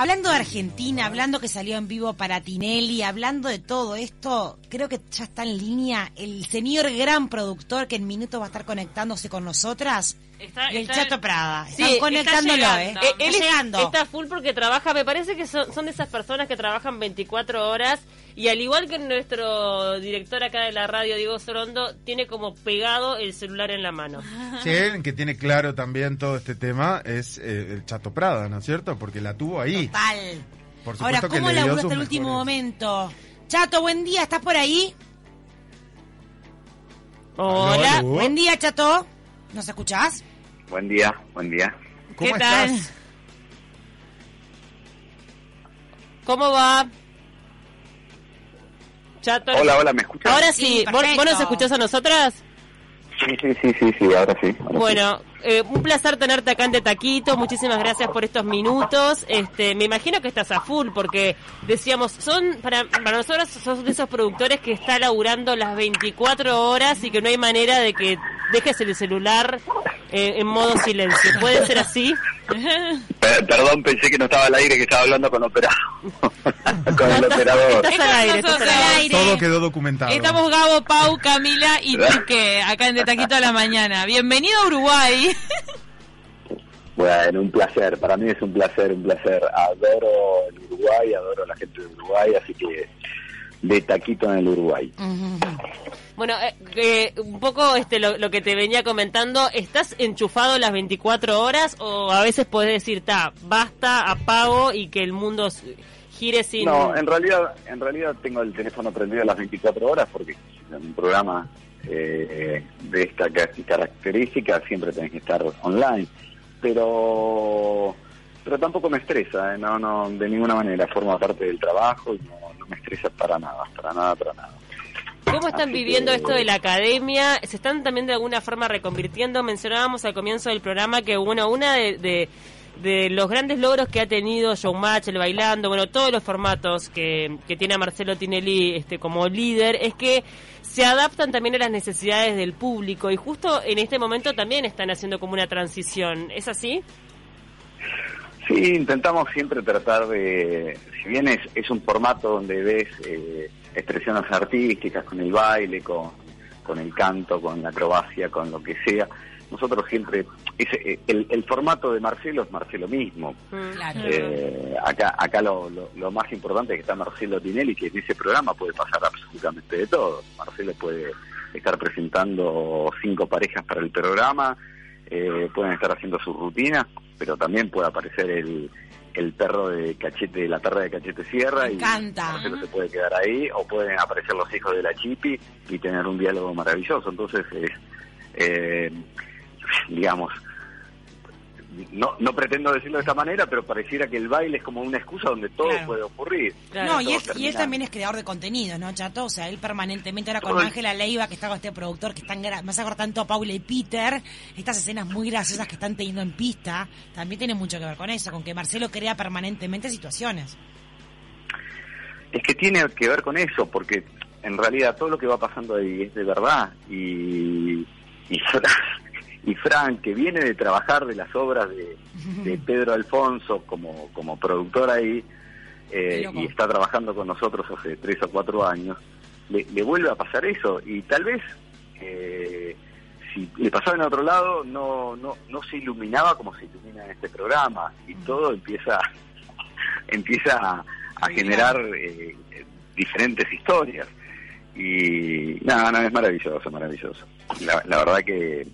Hablando de Argentina, hablando que salió en vivo para Tinelli, hablando de todo esto, creo que ya está en línea el señor gran productor que en minutos va a estar conectándose con nosotras. Está- el está- Chato Prada. Sí, Están está conectándolo, llegando. ¿eh? Eh, él Está es- llegando. está full porque trabaja, me parece que son, son de esas personas que trabajan 24 horas y al igual que nuestro director acá de la radio, Diego Sorondo, tiene como pegado el celular en la mano. Sí, el que tiene claro también todo este tema es eh, el Chato Prada, ¿no es cierto? Porque la tuvo ahí. Total. Por Ahora, ¿cómo le dio labura sus hasta el último momento? Chato, buen día, ¿estás por ahí? Hola. Buen día, Chato. ¿Nos escuchás? Buen día, buen día. ¿Cómo ¿Qué tal? estás? ¿Cómo va? Chato. Hola, hola, ¿me escuchas? Ahora Sí, sí, ¿vos, nos escuchás a nosotras? Sí, sí, sí, sí, sí, ahora sí. ahora sí. Bueno, eh, un placer tenerte acá en De Taquito. Muchísimas gracias por estos minutos. Este, me imagino que estás a full porque decíamos, son para, para nosotros sos de esos productores que está laburando las 24 horas y que no hay manera de que dejes el celular eh, en modo silencio. ¿Puede ser así? Per- perdón, pensé que no estaba al aire, que estaba hablando con operador. con el operador. Estás al aire, estás al aire. Todo quedó documentado. Estamos Gabo, Pau, Camila y Tique, acá en De Taquito a la Mañana. Bienvenido a Uruguay. Bueno, un placer, para mí es un placer, un placer. Adoro el Uruguay, adoro a la gente de Uruguay, así que de taquito en el Uruguay. Bueno, eh, eh, un poco este lo, que te venía comentando, ¿estás enchufado las 24 horas o a veces podés decir, ta, basta, apago y que el mundo gire sin... No, en realidad, en realidad tengo el teléfono prendido las 24 horas porque en un programa eh, de esta ca- característica siempre tenés que estar online. Pero pero tampoco me estresa, ¿eh? no, no, de ninguna manera forma parte del trabajo y no, no me estresa para nada, para nada, para nada. ¿Cómo están viviendo esto de la academia? ¿Se están también de alguna forma reconvirtiendo? Mencionábamos al comienzo del programa que, bueno, una de, los grandes logros que ha tenido Showmatch, el bailando, bueno, todos los formatos que, que tiene a Marcelo Tinelli este, como líder, es que se adaptan también a las necesidades del público y justo en este momento también están haciendo como una transición. ¿Es así? Sí, intentamos siempre tratar de, si bien es, es un formato donde ves eh, expresiones artísticas con el baile, con, con el canto, con la acrobacia, con lo que sea, nosotros siempre, ese, eh, el, el formato de Marcelo es Marcelo mismo. Claro. Eh, acá acá lo, lo, lo más importante es que está Marcelo Tinelli, que en ese programa puede pasar absolutamente de todo. Marcelo puede estar presentando cinco parejas para el programa, eh, pueden estar haciendo sus rutinas, pero también puede aparecer el, el perro de cachete, la perra de cachete sierra Me y encanta. Se puede quedar ahí, o pueden aparecer los hijos de la chipi y tener un diálogo maravilloso. Entonces es, eh, digamos, no, no pretendo decirlo de esta manera, pero pareciera que el baile es como una excusa donde todo Claro. puede ocurrir. Claro, no, y, él, y él termina. también es creador de contenido, ¿no, Chato? O sea, él permanentemente ahora con Ángela Leiva, que está con este productor, que están me hace acordar tanto a Paula y Peter, estas escenas muy graciosas que están teniendo en pista, también tiene mucho que ver con eso, con que Marcelo crea permanentemente situaciones. Es que tiene que ver con eso, porque en realidad todo lo que va pasando ahí es de verdad. Y, y, y Fran, que viene de trabajar de las obras de, de Pedro Alfonso como, como productor ahí, eh, y está trabajando con nosotros hace tres o cuatro años, le, le vuelve a pasar eso. Y tal vez, eh, si le pasaba en otro lado, no, no, no se iluminaba como se ilumina en este programa. Y todo empieza, empieza a, generar eh, diferentes historias. Y nada, no, es maravilloso, maravilloso. La, la verdad que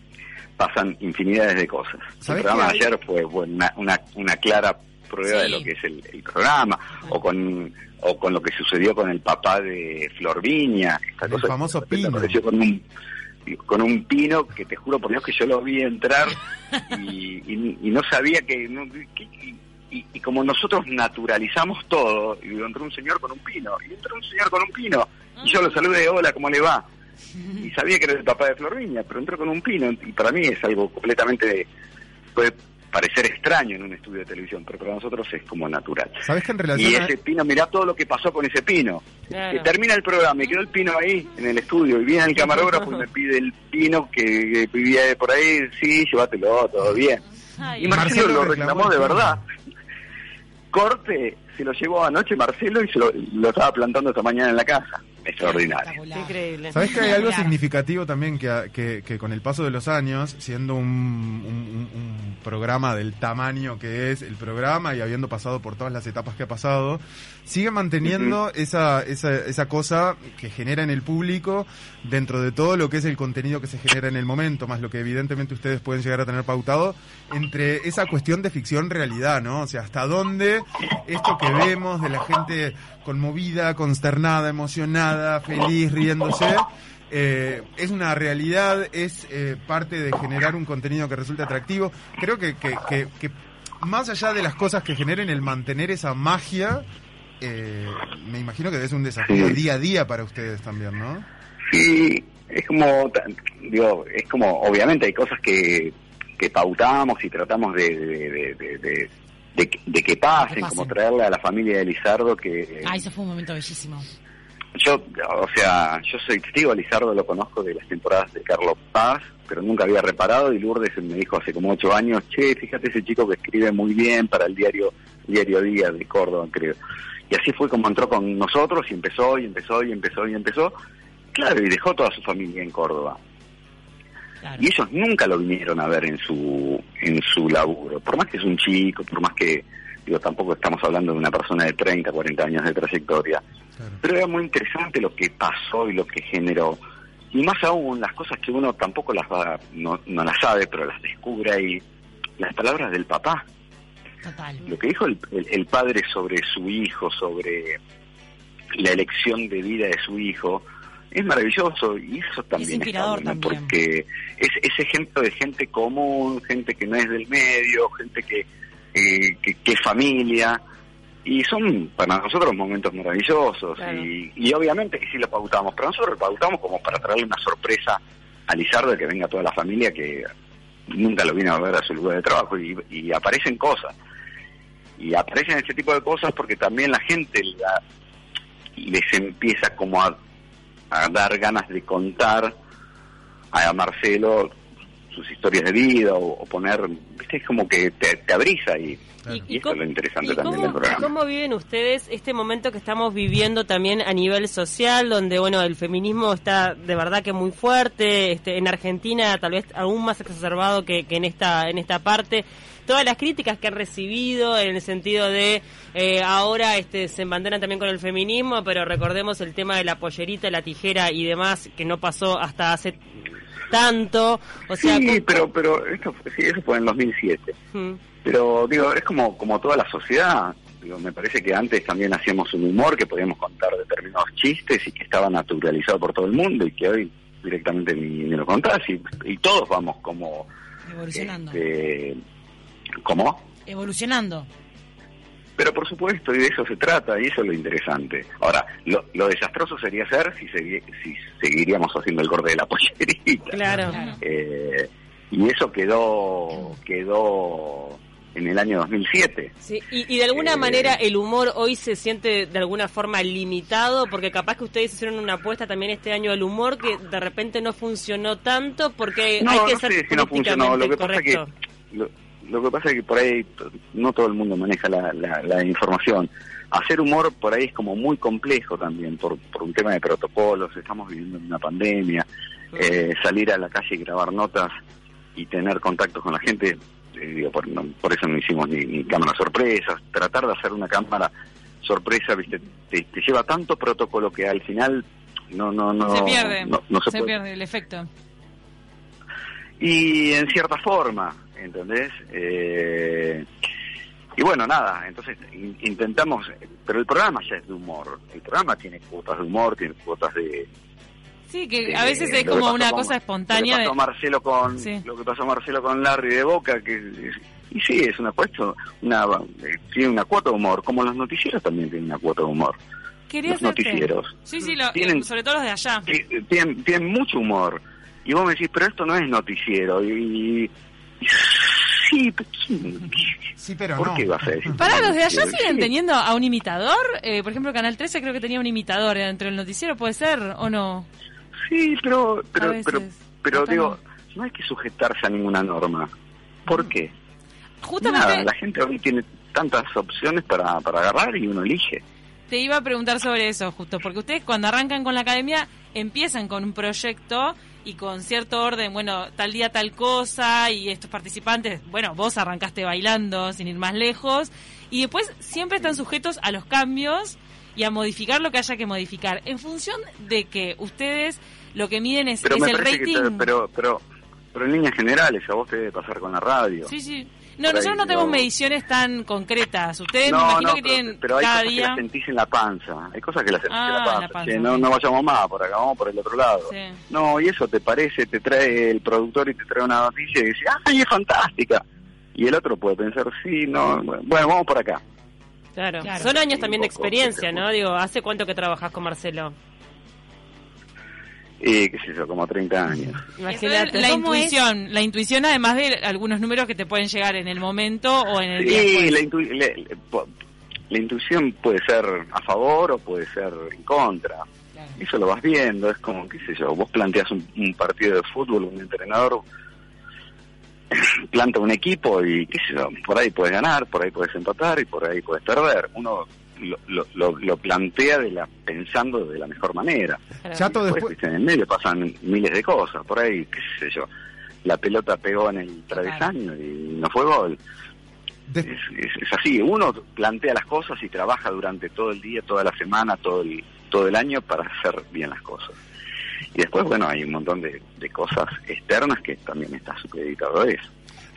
pasan infinidades de cosas. El ¿Sabés programa de que ayer fue bueno, una, una, una clara prueba de lo que es el, el programa, o con o con lo que sucedió con el papá de Flor Viña, esta El cosa que famoso repente Pino. apareció con un con un pino que te juro por Dios que yo lo vi entrar y, y- y no sabía que, no- que- y, como nosotros naturalizamos todo y entró un señor con un pino y entró un señor con un pino y yo lo saludé hola cómo le va y sabía que era el papá de Florviña, pero entró con un pino y para mí es algo completamente puede parecer extraño en un estudio de televisión, pero para nosotros es como natural. ¿Sabes que en Y relación a- ese pino, mirá todo lo que pasó con ese pino. Claro. Que termina el programa y quedó el pino ahí en el estudio y viene el camarógrafo y me pide el pino que, vivía por ahí, sí, llévatelo, todo bien. Ay, Y Marcelo, Marcelo lo reclamó reclamó de verdad. corte se lo llevó anoche Marcelo y se lo, lo estaba plantando esta mañana en la casa. Extraordinario. Increíble. ¿Sabes que hay algo significativo también que, que, que con el paso de los años, siendo un, un- un- un programa del tamaño que es el programa y habiendo pasado por todas las etapas que ha pasado, sigue manteniendo esa, esa, esa cosa que genera en el público dentro de todo lo que es el contenido que se genera en el momento, más lo que evidentemente ustedes pueden llegar a tener pautado, entre esa cuestión de ficción-realidad, ¿no? O sea, hasta dónde esto que vemos de la gente conmovida, consternada, emocionada, feliz, riéndose, eh, es una realidad, es eh, parte de generar un contenido que resulte atractivo. Creo que, que, que- que más allá de las cosas que generen el mantener esa magia, eh, me imagino que es un desafío Sí. día a día para ustedes también, ¿no? Sí, es como, digo, es como, obviamente hay cosas que, que pautamos y tratamos de, de, de, de- de- de que- pasen, Que pasen. como traerle a la familia de Lizardo que... Ah, ese fue un momento bellísimo. Yo, o sea, yo soy testigo, a Lizardo lo conozco de las temporadas de Carlos Paz, pero nunca había reparado y Lourdes me dijo hace como ocho años, che, fíjate ese chico que escribe muy bien para el diario Diario Día de Córdoba, creo. Y así fue como entró con nosotros y empezó y empezó y empezó y empezó. Claro, y dejó toda su familia en Córdoba. Claro. Y ellos nunca lo vinieron a ver en su, en su laburo. Por más que es un chico, por más que, digo, tampoco estamos hablando de una persona de 30, 40 años de trayectoria. Claro. Pero era muy interesante lo que pasó y lo que generó. Y más aún, las cosas que uno tampoco las va, no, no las sabe, pero las descubre ahí. Las palabras del papá. Total. Lo que dijo el, el- el padre sobre su hijo, sobre la elección de vida de su hijo, es maravilloso y eso también está inspirador bueno, también. porque es ese ejemplo de gente común, gente que no es del medio, gente que, eh, que, que es familia y son para nosotros momentos maravillosos Claro. y, y obviamente que sí lo pautamos, pero nosotros lo pautamos como para traerle una sorpresa a Lizardo de que venga toda la familia que nunca lo vino a ver a su lugar de trabajo y, y aparecen cosas y aparecen ese tipo de cosas porque también la gente la- les empieza como a, a dar ganas de contar a Marcelo sus historias de vida o, o poner, viste, es como que te, te abrís ahí. Claro. Y esto es lo interesante y también cómo, del programa. cómo viven ustedes este momento que estamos viviendo también a nivel social, donde bueno el feminismo está de verdad que muy fuerte, este, en Argentina tal vez aún más exacerbado que, que en esta en esta parte. Todas las críticas que han recibido en el sentido de eh, ahora este, se embanderan también con el feminismo, pero recordemos el tema de la pollerita, la tijera y demás que no pasó hasta hace tanto. O sea, sí, ¿cómo- pero, pero esto, fue- sí, eso fue en 2007. Mm, Pero digo, es como, como toda la sociedad. Digo, me parece que antes también hacíamos un humor que podíamos contar determinados chistes y que estaba naturalizado por todo el mundo y que hoy directamente ni, ni lo contás y, y todos vamos como... Evolucionando. este, ¿Cómo? Evolucionando. Pero por supuesto, y de eso se trata, y eso es lo interesante. Ahora, lo, lo desastroso sería ser si, segui- si seguiríamos haciendo el corte de la pollerita. claro. Eh, y eso quedó quedó en el año 2007. Sí, y, y de alguna Eh, manera el humor hoy se siente de alguna forma limitado, porque capaz que ustedes hicieron una apuesta también este año al humor que de repente no funcionó tanto, porque No, hay que no ser sé si no funcionó. políticamente Lo que pasa que correcto. lo, lo que pasa es que por ahí no todo el mundo maneja la, la- la información. Hacer humor por ahí es como muy complejo también, por, por un tema de protocolos. Estamos viviendo en una pandemia. Eh, salir a la calle y grabar notas y tener contactos con la gente, eh, digo, por, no- por eso no hicimos ni, ni cámaras sorpresas. Tratar de hacer una cámara sorpresa, viste, te, te lleva tanto protocolo que al final no no no se pierde. no, no se pierde el efecto. y en cierta forma, ¿entendés? Eh, y bueno, nada, entonces in- intentamos, pero el programa ya es de humor, el programa tiene cuotas de humor, tiene cuotas de... Sí, que de- a veces es como una cosa espontánea. Lo que de- pasó Marcelo con, Sí. lo que pasó Marcelo con Larry de Boca, que es- y sí, es una cuesta, una, eh, tiene una cuota de humor, como los noticieros también tienen una cuota de humor. Quería los hacerte- noticieros. Sí, sí, lo- Tienen- sobre todo los de allá. Ti- Tienen, tienen mucho humor. Y vos me decís, pero esto no es noticiero. Y- sí, pero ¿quién- Sí, pero ¿por no. qué vas a decir? Para los de allá Sí. siguen teniendo a un imitador. Eh, por ejemplo, Canal 13 creo que tenía un imitador dentro del noticiero, ¿puede ser o no? Sí, pero, pero, pero, pero digo, no hay que sujetarse a ninguna norma. ¿Por qué? Justamente. Nada, la gente hoy tiene, tantas opciones para, para agarrar y uno elige. Te iba a preguntar sobre eso justo, porque ustedes cuando arrancan con la academia empiezan con un proyecto y con cierto orden, bueno, tal día tal cosa y estos participantes, bueno, vos arrancaste bailando sin ir más lejos y después siempre están sujetos a los cambios y a modificar lo que haya que modificar. En función de que ustedes lo que miden es, Pero es me el rating. te- pero, pero, pero en líneas generales, a vos te debe pasar con la radio. Sí, sí. No, Por ahí, nosotros no tenemos no. mediciones tan concretas. Ustedes me no, imagino no, que pero, tienen pero hay cada cosas que día. las sentís en la panza. Hay cosas que las sentís Ah, en la en panza. la panza, Che, no, no vayamos más por acá, vamos por el otro lado. Sí. No, y eso te parece, te trae el productor y te trae una noticia y dice, ¡ay, es fantástica! Y el otro puede pensar, sí, no, bueno, vamos por acá. Claro. Claro. Son años también de experiencia, ¿no? Digo, ¿hace cuánto que trabajas con Marcelo? Y qué sé yo, como 30 años. Imagínate. la intuición, la intuición además de algunos números que te pueden llegar en el momento o en el día Sí, después. la, intu- la intuición puede ser a favor o puede ser en contra. Eso lo vas viendo, es como, qué sé yo, vos planteas un, un partido de fútbol, un entrenador planta un equipo y qué sé yo, por ahí puedes ganar, por ahí puedes empatar y por ahí puedes perder. Uno lo, lo, lo- plantea de la, pensando de la mejor manera. Chato, Después, después, en el medio pasan miles de cosas, por ahí, qué sé yo, la pelota pegó en el travesaño y no fue gol. de- Es, es- es así, uno plantea las cosas y trabaja durante todo el día, toda la semana, todo el, todo el año para hacer bien las cosas. Y después, bueno, hay un montón de, de cosas externas que también está supeditado a eso.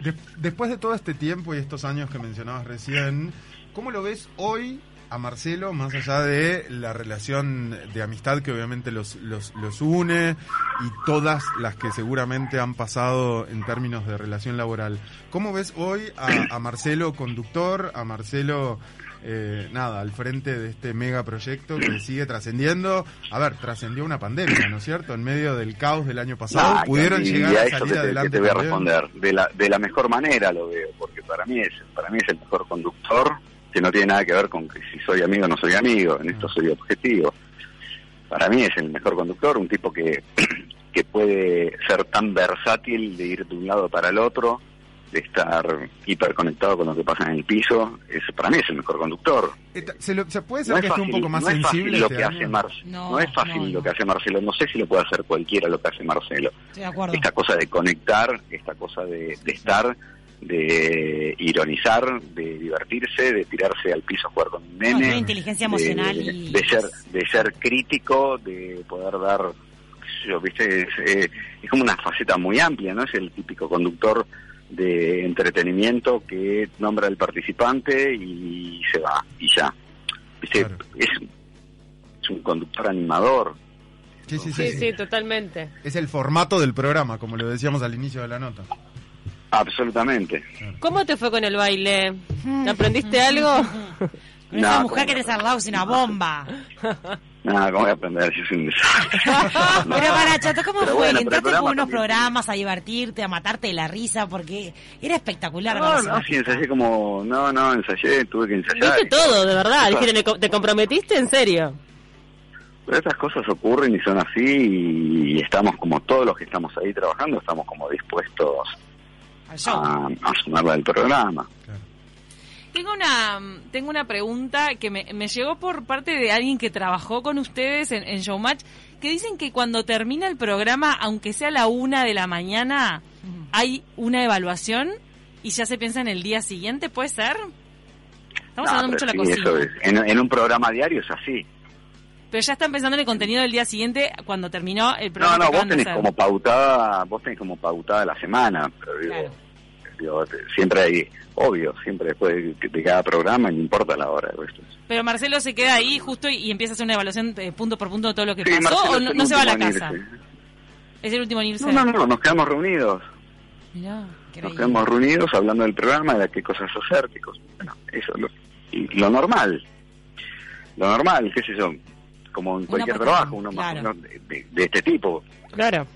de- después de todo este tiempo y estos años que mencionabas recién, ¿cómo lo ves hoy a Marcelo, más allá de la relación de amistad que obviamente los, los, los une y todas las que seguramente han pasado en términos de relación laboral? ¿Cómo ves hoy a, a Marcelo conductor, a Marcelo... eh, nada, al frente de este mega proyecto que sigue trascendiendo. A ver, trascendió una pandemia, ¿no es cierto? En medio del caos del año pasado, pudieron llegar a salir te, adelante. te voy a responder. De la, de la mejor manera lo veo, porque para mí es para mí es el mejor conductor, que no tiene nada que ver con que si soy amigo o no soy amigo, en esto soy objetivo. Para mí es el mejor conductor, un tipo que, que puede ser tan versátil de ir de un lado para el otro, de estar hiperconectado con lo que pasa en el piso, es, para mí es el mejor conductor. ¿Se, lo- se puede ser No que es fácil, un poco más no es fácil sensible lo este que hace Marcelo. No, No, es fácil no, lo que hace Marcelo. No sé si lo puede hacer cualquiera lo que hace Marcelo. Estoy de acuerdo. Esta cosa de conectar, esta cosa de, de estar, de ironizar, de divertirse, de tirarse al piso a jugar con un No, nene. tiene inteligencia emocional de, y- de ser de ser crítico, de poder dar, yo, viste, es, eh, es como una faceta muy amplia, ¿no? Es el típico conductor de entretenimiento que nombra al participante y se va, y ya. Viste, Claro. es, es un conductor animador. Sí, sí, sí, Sí, sí, totalmente. Es el formato del programa, como lo decíamos al inicio de la nota. Absolutamente. ¿Cómo te fue con el baile? ¿Aprendiste algo? Con esa No, mujer que tenés al lado es una bomba. Nada, ¿cómo voy a aprender si soy un desastre? No. Pero para Chato, ¿cómo Pero fue? bueno, Entraste con unos también- programas a divertirte, a matarte de la risa, porque era espectacular. No, no, sí, ensayé como... No, no, ensayé, tuve que ensayar. Viste todo, de verdad. Dijiste, ¿te- ¿te comprometiste en serio? Pero estas cosas ocurren y son así y estamos como todos los que estamos ahí trabajando, estamos como dispuestos. A, a sumarla al programa. Claro. Tengo una, tengo una pregunta que me, me llegó por parte de alguien que trabajó con ustedes en, en Showmatch, que dicen que cuando termina el programa, aunque sea a la una de la mañana, hay una evaluación y ya se piensa en el día siguiente, ¿puede ser? Estamos No, hablando mucho de la sí, cocina. eso es. En, en un programa diario es así. Pero ya están pensando en el contenido del día siguiente cuando terminó el No, programa. no, que vos tenés como pautada, vos tenés como pautada la semana, pero digo, Claro. digo, siempre hay, obvio, siempre después de, de cada programa, no importa la hora. Pero Marcelo se queda ahí justo y, y empieza a hacer una evaluación eh, punto por punto de todo lo que Sí, pasó Marcelo o no, no se va a la casa. irse. Es el último en irse. No, no, no, nos quedamos reunidos. Mirá. Nos quedamos reunidos hablando del programa, de qué cosas hacer, qué cosas... Bueno, eso es lo, y lo normal. Lo normal, qué sé yo, como en cualquier trabajo, uno más claro. o menos de, de- este tipo. Claro.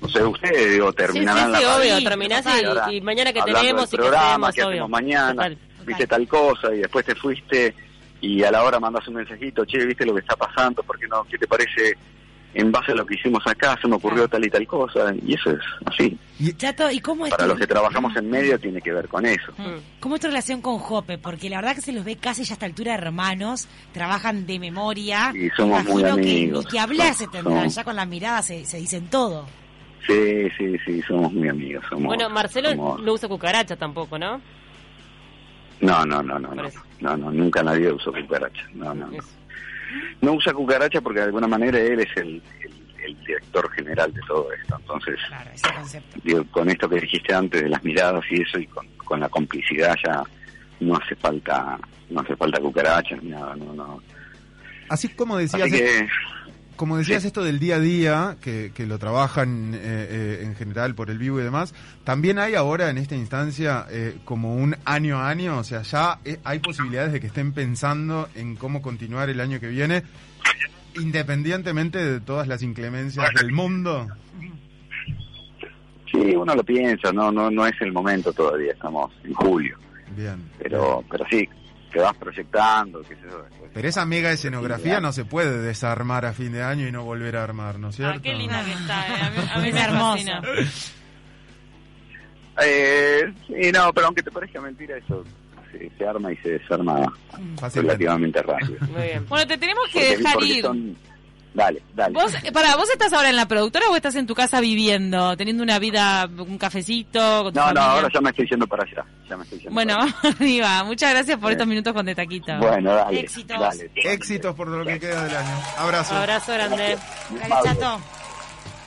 No sé, ustedes, digo, Sí, sí, terminarán la sí, radio obvio. Sí, Terminás y, y mañana que tenemos y que programa, hacemos, qué obvio. hacemos mañana, Total. viste tal cosa y después te fuiste y a la hora mandas un mensajito, che, viste lo que está pasando, ¿por qué no? ¿Qué te parece en base a lo que hicimos acá se me ocurrió tal y tal cosa, y eso es así. Chato, ¿y cómo es Para tu- los que trabajamos en medio tiene que ver con eso. Mm. ¿Cómo es tu relación con Jope? Porque la verdad que se los ve casi ya a esta altura hermanos, trabajan de memoria. Y somos Imagino muy que amigos. ni que hablar se tendrán, ya con la mirada se, se dicen todo. Sí, sí, sí, somos muy amigos. Somos, Bueno, Marcelo somos- no usa cucaracha tampoco, ¿no? No, no, no, no, no, no, no, nunca nadie usó cucaracha. No, no, no. No usa cucaracha porque de alguna manera él es el, el- el director general de todo esto. Entonces, Claro, ese concepto. digo, con esto que dijiste antes de las miradas y eso y con, con la complicidad ya no hace falta no hace falta cucarachas ni nada, no, no. Así como decías, Así que como decías esto del día a día, que, que lo trabajan eh, eh, en general por el vivo y demás, también hay ahora en esta instancia eh, como un año a año, o sea, ya eh, hay posibilidades de que estén pensando en cómo continuar el año que viene, independientemente de todas las inclemencias del mundo. sí, uno lo piensa, no no no es el momento todavía, estamos en julio, Bien. pero pero sí, te vas proyectando, qué sé yo, después. Pero esa mega escenografía no se puede desarmar a fin de año y no volver a armar, ¿no es cierto? Ah, qué linda que está. eh. A mí, a mí Es me hermoso. fascina. Eh, sí, no, pero aunque te parezca mentira, eso se, se arma y se desarma Fácilmente. relativamente rápido. Muy bien. Bueno, te tenemos que Porque- dejar porque ir. son- Dale, dale. ¿Vos, para, ¿Vos estás ahora en la productora o estás en tu casa viviendo, teniendo una vida, un cafecito? Con tu No, no, ahora ya me estoy yendo para allá. Ya me estoy yendo Bueno. Diva, muchas gracias por Eh. estos minutos con De Taquito. Bueno, dale. Éxitos. Dale, Éxitos por lo que queda del año. Abrazo. Abrazo grande. Dale, Chato.